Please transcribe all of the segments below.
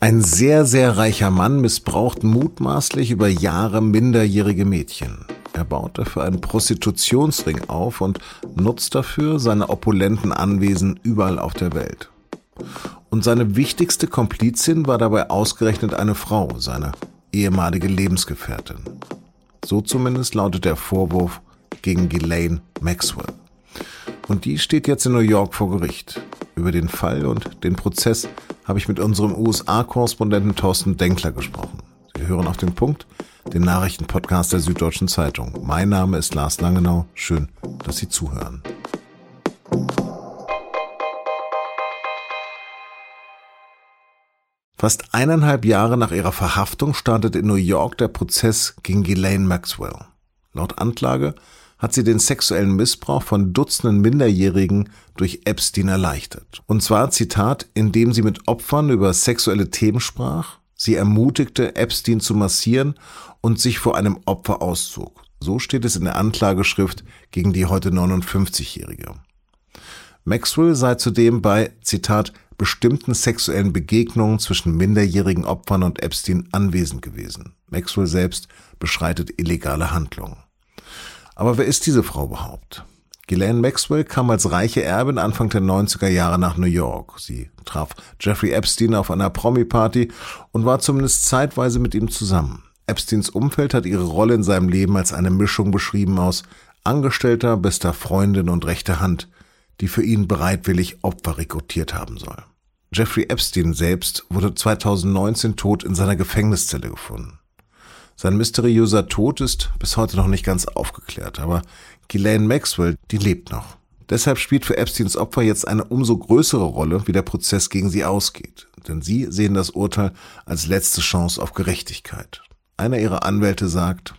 Ein sehr, sehr reicher Mann missbraucht mutmaßlich über Jahre minderjährige Mädchen. Er baut dafür einen Prostitutionsring auf und nutzt dafür seine opulenten Anwesen überall auf der Welt. Und seine wichtigste Komplizin war dabei ausgerechnet eine Frau, seine ehemalige Lebensgefährtin. So zumindest lautet der Vorwurf gegen Ghislaine Maxwell. Und die steht jetzt in New York vor Gericht. Über den Fall und den Prozess habe ich mit unserem USA-Korrespondenten Thorsten Denkler gesprochen. Sie hören auf den Punkt, den Nachrichtenpodcast der Süddeutschen Zeitung. Mein Name ist Lars Langenau. Schön, dass Sie zuhören. Fast eineinhalb Jahre nach ihrer Verhaftung startet in New York der Prozess gegen Ghislaine Maxwell. Laut Anklage hat sie den sexuellen Missbrauch von Dutzenden Minderjährigen durch Epstein erleichtert. Und zwar, Zitat, indem sie mit Opfern über sexuelle Themen sprach, sie ermutigte, Epstein zu massieren und sich vor einem Opfer auszog. So steht es in der Anklageschrift gegen die heute 59-Jährige. Maxwell sei zudem bei, Zitat, bestimmten sexuellen Begegnungen zwischen minderjährigen Opfern und Epstein anwesend gewesen. Maxwell selbst beschreitet illegale Handlungen. Aber wer ist diese Frau überhaupt? Ghislaine Maxwell kam als reiche Erbin Anfang der 90er Jahre nach New York. Sie traf Jeffrey Epstein auf einer Promi-Party und war zumindest zeitweise mit ihm zusammen. Epsteins Umfeld hat ihre Rolle in seinem Leben als eine Mischung beschrieben aus Angestellter, bester Freundin und rechter Hand, die für ihn bereitwillig Opfer rekrutiert haben soll. Jeffrey Epstein selbst wurde 2019 tot in seiner Gefängniszelle gefunden. Sein mysteriöser Tod ist bis heute noch nicht ganz aufgeklärt, aber Ghislaine Maxwell, die lebt noch. Deshalb spielt für Epsteins Opfer jetzt eine umso größere Rolle, wie der Prozess gegen sie ausgeht. Denn sie sehen das Urteil als letzte Chance auf Gerechtigkeit. Einer ihrer Anwälte sagt,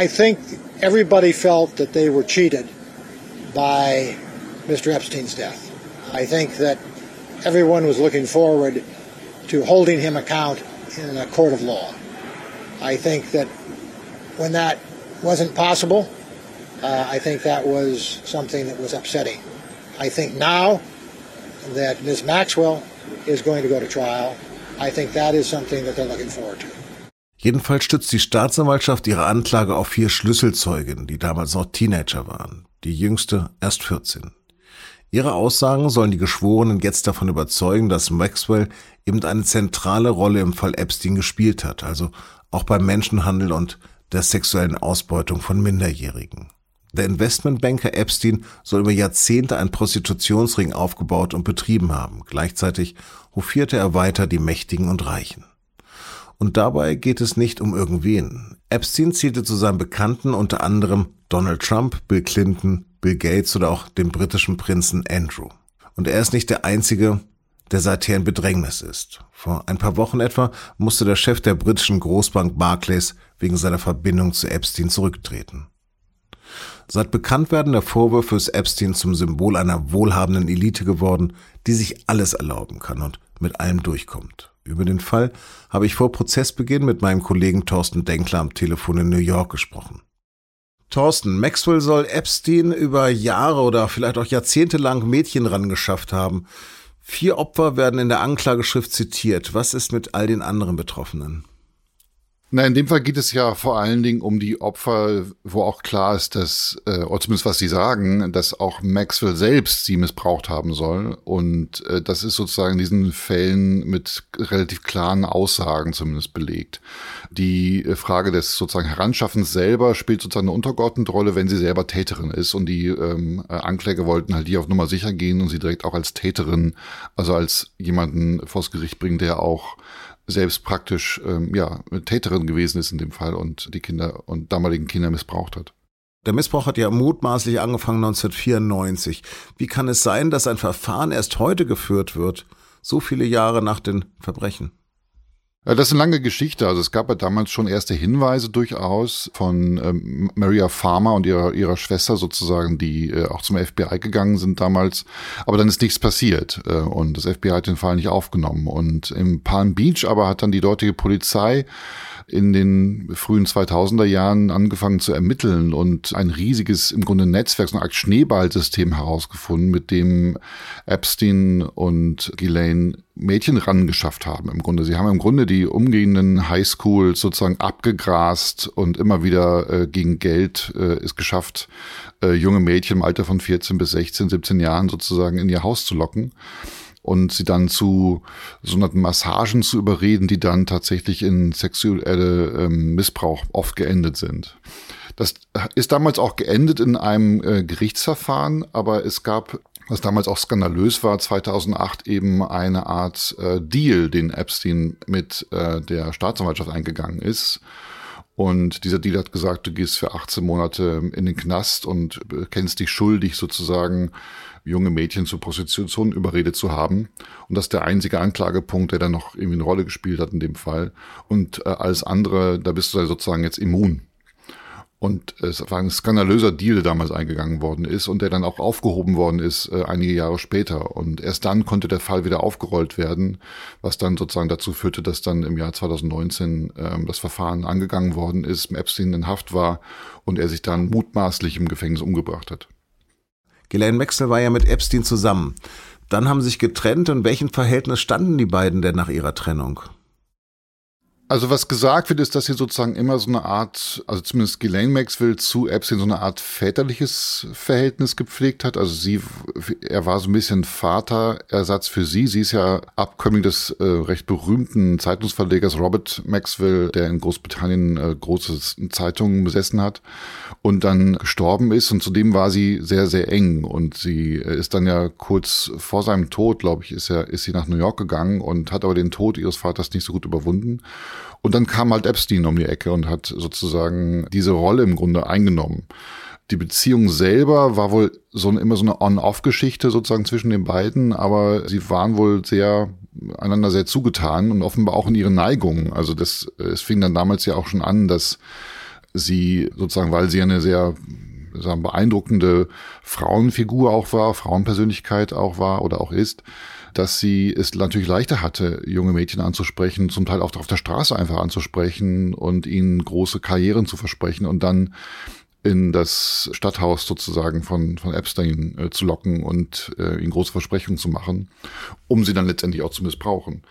I think everybody felt that they were cheated by Mr. Epstein's death. I think that everyone was looking forward to holding him account in a court of law. I think that when that wasn't possible, uh, I think that was something that was upsetting. I think now that Ms. Maxwell is going to go to trial, I think that is something that they're looking forward to. Jedenfalls stützt die Staatsanwaltschaft ihre Anklage auf vier Schlüsselzeugen, die damals noch Teenager waren. Die jüngste erst 14. Ihre Aussagen sollen die Geschworenen jetzt davon überzeugen, dass Maxwell eben eine zentrale Rolle im Fall Epstein gespielt hat, also auch beim Menschenhandel und der sexuellen Ausbeutung von Minderjährigen. Der Investmentbanker Epstein soll über Jahrzehnte einen Prostitutionsring aufgebaut und betrieben haben. Gleichzeitig hofierte er weiter die Mächtigen und Reichen. Und dabei geht es nicht um irgendwen. Epstein zielte zu seinen Bekannten unter anderem Donald Trump, Bill Clinton, Bill Gates oder auch den britischen Prinzen Andrew. Und er ist nicht der einzige, der seither in Bedrängnis ist. Vor ein paar Wochen etwa musste der Chef der britischen Großbank Barclays wegen seiner Verbindung zu Epstein zurücktreten. Seit Bekanntwerden der Vorwürfe ist Epstein zum Symbol einer wohlhabenden Elite geworden, die sich alles erlauben kann und mit allem durchkommt. Über den Fall habe ich vor Prozessbeginn mit meinem Kollegen Thorsten Denkler am Telefon in New York gesprochen. Thorsten, Maxwell soll Epstein über Jahre oder vielleicht auch Jahrzehnte lang Mädchen rangeschafft haben. Vier Opfer werden in der Anklageschrift zitiert. Was ist mit all den anderen Betroffenen? Na, in dem Fall geht es ja vor allen Dingen um die Opfer, wo auch klar ist, dass, äh, oder zumindest was sie sagen, dass auch Maxwell selbst sie missbraucht haben soll. Und äh, das ist sozusagen in diesen Fällen mit relativ klaren Aussagen zumindest belegt. Die äh, Frage des sozusagen Heranschaffens selber spielt sozusagen eine untergeordnete Rolle, wenn sie selber Täterin ist. Und die ähm, äh, Ankläger wollten halt hier auf Nummer sicher gehen und sie direkt auch als Täterin, also als jemanden vors Gericht bringen, der auch selbst praktisch ähm, ja Täterin gewesen ist in dem Fall und die Kinder und damaligen Kinder missbraucht hat. Der Missbrauch hat ja mutmaßlich angefangen 1994. Wie kann es sein, dass ein Verfahren erst heute geführt wird, so viele Jahre nach den Verbrechen? Das ist eine lange Geschichte. Also es gab ja damals schon erste Hinweise durchaus von ähm, Maria Farmer und ihrer, ihrer Schwester sozusagen, die äh, auch zum FBI gegangen sind damals. Aber dann ist nichts passiert äh, und das FBI hat den Fall nicht aufgenommen. Und im Palm Beach aber hat dann die dortige Polizei in den frühen 2000er Jahren angefangen zu ermitteln und ein riesiges, im Grunde Netzwerk, so eine Art Schneeballsystem herausgefunden, mit dem Epstein und Ghislaine Mädchen rangeschafft haben im Grunde. Sie haben im Grunde die umgehenden Highschools sozusagen abgegrast und immer wieder äh, gegen Geld äh, es geschafft, äh, junge Mädchen im Alter von 14 bis 16, 17 Jahren sozusagen in ihr Haus zu locken und sie dann zu sogenannten Massagen zu überreden, die dann tatsächlich in sexuelle ähm, Missbrauch oft geendet sind. Das ist damals auch geendet in einem äh, Gerichtsverfahren, aber es gab was damals auch skandalös war, 2008 eben eine Art äh, Deal, den Epstein mit äh, der Staatsanwaltschaft eingegangen ist. Und dieser Deal hat gesagt, du gehst für 18 Monate in den Knast und kennst dich schuldig sozusagen, junge Mädchen zur Prostitution überredet zu haben. Und das ist der einzige Anklagepunkt, der dann noch irgendwie eine Rolle gespielt hat in dem Fall. Und äh, alles andere, da bist du sozusagen jetzt immun. Und es war ein skandalöser Deal, der damals eingegangen worden ist und der dann auch aufgehoben worden ist äh, einige Jahre später. Und erst dann konnte der Fall wieder aufgerollt werden, was dann sozusagen dazu führte, dass dann im Jahr 2019 ähm, das Verfahren angegangen worden ist, Epstein in Haft war und er sich dann mutmaßlich im Gefängnis umgebracht hat. Ghislaine Maxwell war ja mit Epstein zusammen. Dann haben sie sich getrennt. In welchem Verhältnis standen die beiden denn nach ihrer Trennung? Also was gesagt wird, ist, dass sie sozusagen immer so eine Art, also zumindest Ghislaine Maxwell zu Epstein so eine Art väterliches Verhältnis gepflegt hat. Also sie, er war so ein bisschen Vaterersatz für sie. Sie ist ja Abkömmling des äh, recht berühmten Zeitungsverlegers Robert Maxwell, der in Großbritannien äh, große Zeitungen besessen hat und dann gestorben ist. Und zudem war sie sehr, sehr eng. Und sie ist dann ja kurz vor seinem Tod, glaube ich, ist, er, ist sie nach New York gegangen und hat aber den Tod ihres Vaters nicht so gut überwunden. Und dann kam halt Epstein um die Ecke und hat sozusagen diese Rolle im Grunde eingenommen. Die Beziehung selber war wohl so immer so eine On-Off-Geschichte sozusagen zwischen den beiden, aber sie waren wohl sehr einander sehr zugetan und offenbar auch in ihren Neigungen. Also das, es fing dann damals ja auch schon an, dass sie sozusagen, weil sie eine sehr sagen, beeindruckende Frauenfigur auch war, Frauenpersönlichkeit auch war oder auch ist, dass sie es natürlich leichter hatte, junge Mädchen anzusprechen, zum Teil auch auf der Straße einfach anzusprechen und ihnen große Karrieren zu versprechen und dann in das Stadthaus sozusagen von, von Epstein äh, zu locken und äh, ihnen große Versprechungen zu machen, um sie dann letztendlich auch zu missbrauchen.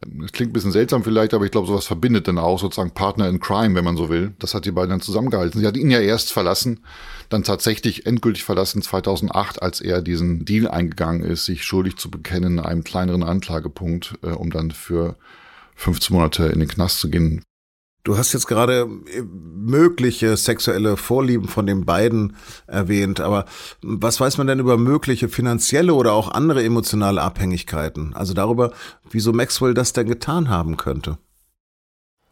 Das klingt ein bisschen seltsam vielleicht, aber ich glaube, sowas verbindet dann auch sozusagen Partner in Crime, wenn man so will. Das hat die beiden dann zusammengehalten. Sie hat ihn ja erst verlassen, dann tatsächlich endgültig verlassen 2008, als er diesen Deal eingegangen ist, sich schuldig zu bekennen, einem kleineren Anklagepunkt, äh, um dann für 15 Monate in den Knast zu gehen. Du hast jetzt gerade äh, mögliche sexuelle Vorlieben von den beiden erwähnt, aber was weiß man denn über mögliche finanzielle oder auch andere emotionale Abhängigkeiten? Also darüber, wieso Maxwell das denn getan haben könnte?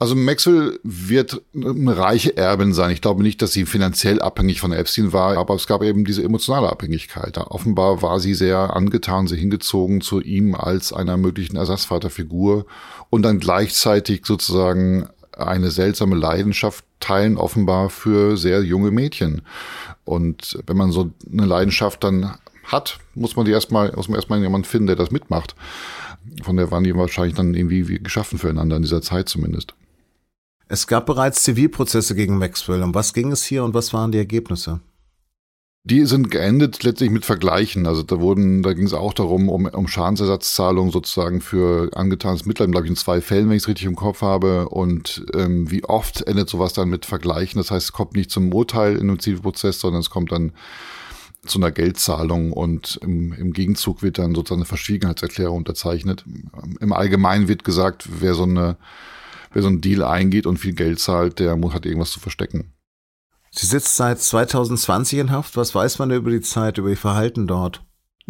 Also Maxwell wird eine reiche Erbin sein. Ich glaube nicht, dass sie finanziell abhängig von Epstein war, aber es gab eben diese emotionale Abhängigkeit. Offenbar war sie sehr angetan, sehr hingezogen zu ihm als einer möglichen Ersatzvaterfigur und dann gleichzeitig sozusagen eine seltsame Leidenschaft teilen, offenbar für sehr junge Mädchen. Und wenn man so eine Leidenschaft dann hat, muss man die erstmal, muss man erstmal jemanden finden, der das mitmacht. Von der waren die wahrscheinlich dann irgendwie geschaffen füreinander in dieser Zeit zumindest. Es gab bereits Zivilprozesse gegen Maxwell. Um was ging es hier und was waren die Ergebnisse? Die sind geendet letztlich mit Vergleichen. Also da wurden, da ging es auch darum, um, um Schadensersatzzahlungen sozusagen für angetanes Mitleid, glaube ich, in zwei Fällen, wenn ich es richtig im Kopf habe. Und ähm, wie oft endet sowas dann mit Vergleichen? Das heißt, es kommt nicht zum Urteil in einem Zivilprozess, sondern es kommt dann zu einer Geldzahlung und im, im Gegenzug wird dann sozusagen eine Verschwiegenheitserklärung unterzeichnet. Im Allgemeinen wird gesagt, wer so eine, wer so einen Deal eingeht und viel Geld zahlt, der muss hat irgendwas zu verstecken. Sie sitzt seit 2020 in Haft. Was weiß man über die Zeit, über ihr Verhalten dort?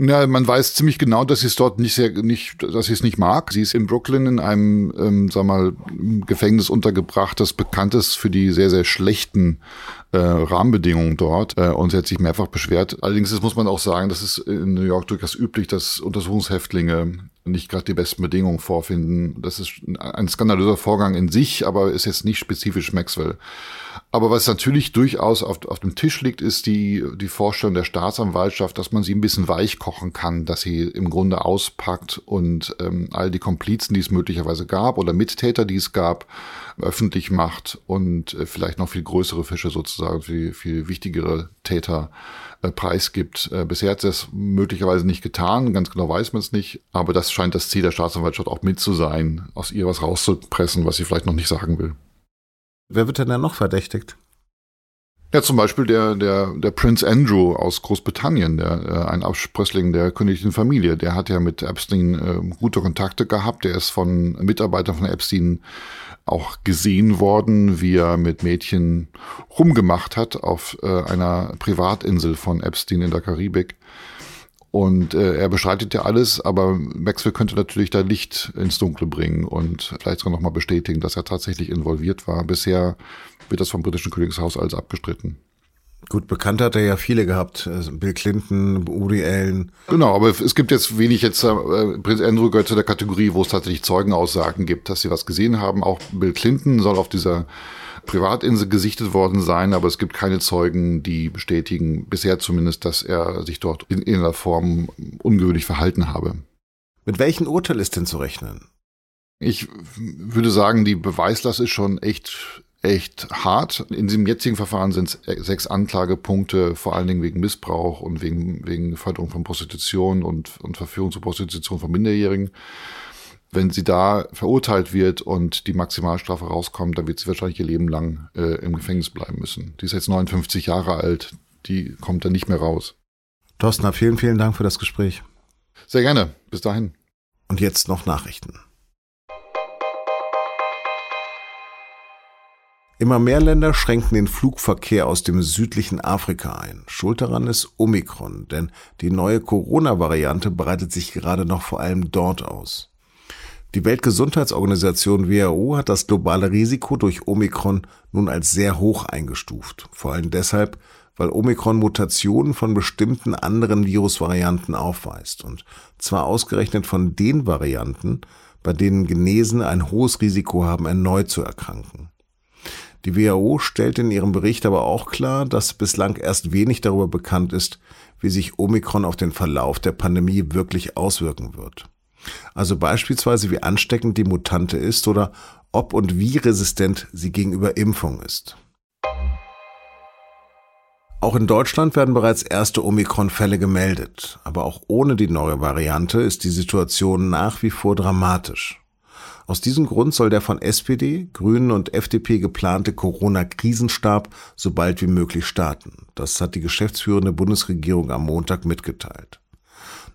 Ja, man weiß ziemlich genau, dass sie es dort nicht sehr, nicht, dass sie es nicht mag. Sie ist in Brooklyn in einem, ähm, sag mal, Gefängnis untergebracht, das bekannt ist für die sehr, sehr schlechten äh, Rahmenbedingungen dort. Äh, und sie hat sich mehrfach beschwert. Allerdings ist, muss man auch sagen, das ist in New York durchaus üblich, dass Untersuchungshäftlinge nicht gerade die besten Bedingungen vorfinden. Das ist ein skandalöser Vorgang in sich, aber ist jetzt nicht spezifisch Maxwell. Aber was natürlich durchaus auf, auf dem Tisch liegt, ist die, die Vorstellung der Staatsanwaltschaft, dass man sie ein bisschen weich kochen kann, dass sie im Grunde auspackt und ähm, all die Komplizen, die es möglicherweise gab oder Mittäter, die es gab, öffentlich macht und äh, vielleicht noch viel größere Fische sozusagen, viel, viel wichtigere Täter äh, preisgibt. Äh, bisher hat er es möglicherweise nicht getan, ganz genau weiß man es nicht, aber das scheint das Ziel der Staatsanwaltschaft auch mit zu sein, aus ihr was rauszupressen, was sie vielleicht noch nicht sagen will. Wer wird denn da noch verdächtigt? Ja, zum Beispiel der, der, der Prince Andrew aus Großbritannien, der, äh, ein Absprössling der königlichen Familie, der hat ja mit Epstein äh, gute Kontakte gehabt. Der ist von Mitarbeitern von Epstein auch gesehen worden, wie er mit Mädchen rumgemacht hat auf äh, einer Privatinsel von Epstein in der Karibik. Und äh, er bestreitet ja alles, aber Maxwell könnte natürlich da Licht ins Dunkle bringen und vielleicht sogar nochmal bestätigen, dass er tatsächlich involviert war. Bisher wird das vom britischen Königshaus als abgestritten. Gut, bekannt hat er ja viele gehabt. Also Bill Clinton, Woody Allen. Genau, aber es gibt jetzt wenig jetzt, äh, Prinz Andrew gehört zu der Kategorie, wo es tatsächlich Zeugenaussagen gibt, dass sie was gesehen haben. Auch Bill Clinton soll auf dieser Privatinsel gesichtet worden sein, aber es gibt keine Zeugen, die bestätigen, bisher zumindest, dass er sich dort in irgendeiner Form ungewöhnlich verhalten habe. Mit welchem Urteil ist denn zu rechnen? Ich würde sagen, die Beweislast ist schon echt echt hart. In diesem jetzigen Verfahren sind es sechs Anklagepunkte, vor allen Dingen wegen Missbrauch und wegen, wegen Förderung von Prostitution und, und Verführung zur Prostitution von Minderjährigen. Wenn sie da verurteilt wird und die Maximalstrafe rauskommt, dann wird sie wahrscheinlich ihr Leben lang äh, im Gefängnis bleiben müssen. Die ist jetzt 59 Jahre alt, die kommt dann nicht mehr raus. Thorsten, vielen, vielen Dank für das Gespräch. Sehr gerne. Bis dahin. Und jetzt noch Nachrichten. Immer mehr Länder schränken den Flugverkehr aus dem südlichen Afrika ein. Schuld daran ist Omikron, denn die neue Corona-Variante breitet sich gerade noch vor allem dort aus. Die Weltgesundheitsorganisation WHO hat das globale Risiko durch Omikron nun als sehr hoch eingestuft. Vor allem deshalb, weil Omikron Mutationen von bestimmten anderen Virusvarianten aufweist. Und zwar ausgerechnet von den Varianten, bei denen Genesen ein hohes Risiko haben, erneut zu erkranken. Die WHO stellt in ihrem Bericht aber auch klar, dass bislang erst wenig darüber bekannt ist, wie sich Omikron auf den Verlauf der Pandemie wirklich auswirken wird. Also beispielsweise wie ansteckend die Mutante ist oder ob und wie resistent sie gegenüber Impfung ist. Auch in Deutschland werden bereits erste Omikron-Fälle gemeldet, aber auch ohne die neue Variante ist die Situation nach wie vor dramatisch. Aus diesem Grund soll der von SPD, Grünen und FDP geplante Corona-Krisenstab so bald wie möglich starten. Das hat die geschäftsführende Bundesregierung am Montag mitgeteilt.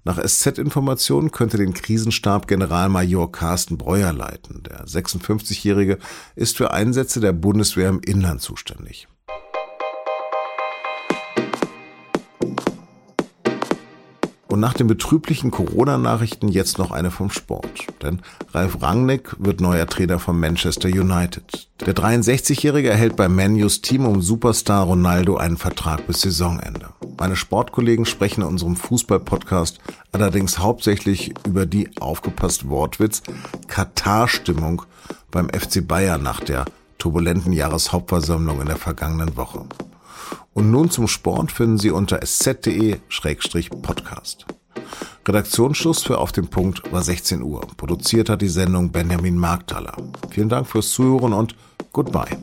Nach SZ-Informationen könnte den Krisenstab Generalmajor Carsten Breuer leiten. Der 56-Jährige ist für Einsätze der Bundeswehr im Inland zuständig. Und nach den betrüblichen Corona-Nachrichten jetzt noch eine vom Sport. Denn Ralf Rangnick wird neuer Trainer von Manchester United. Der 63-Jährige erhält bei Manus Team um Superstar Ronaldo einen Vertrag bis Saisonende. Meine Sportkollegen sprechen in unserem Fußball-Podcast allerdings hauptsächlich über die, aufgepasst Wortwitz, Katar-Stimmung beim FC Bayern nach der turbulenten Jahreshauptversammlung in der vergangenen Woche. Und nun zum Sport finden Sie unter sz.de-podcast. Redaktionsschluss für Auf dem Punkt war 16 Uhr. Produziert hat die Sendung Benjamin Markthaler. Vielen Dank fürs Zuhören und goodbye.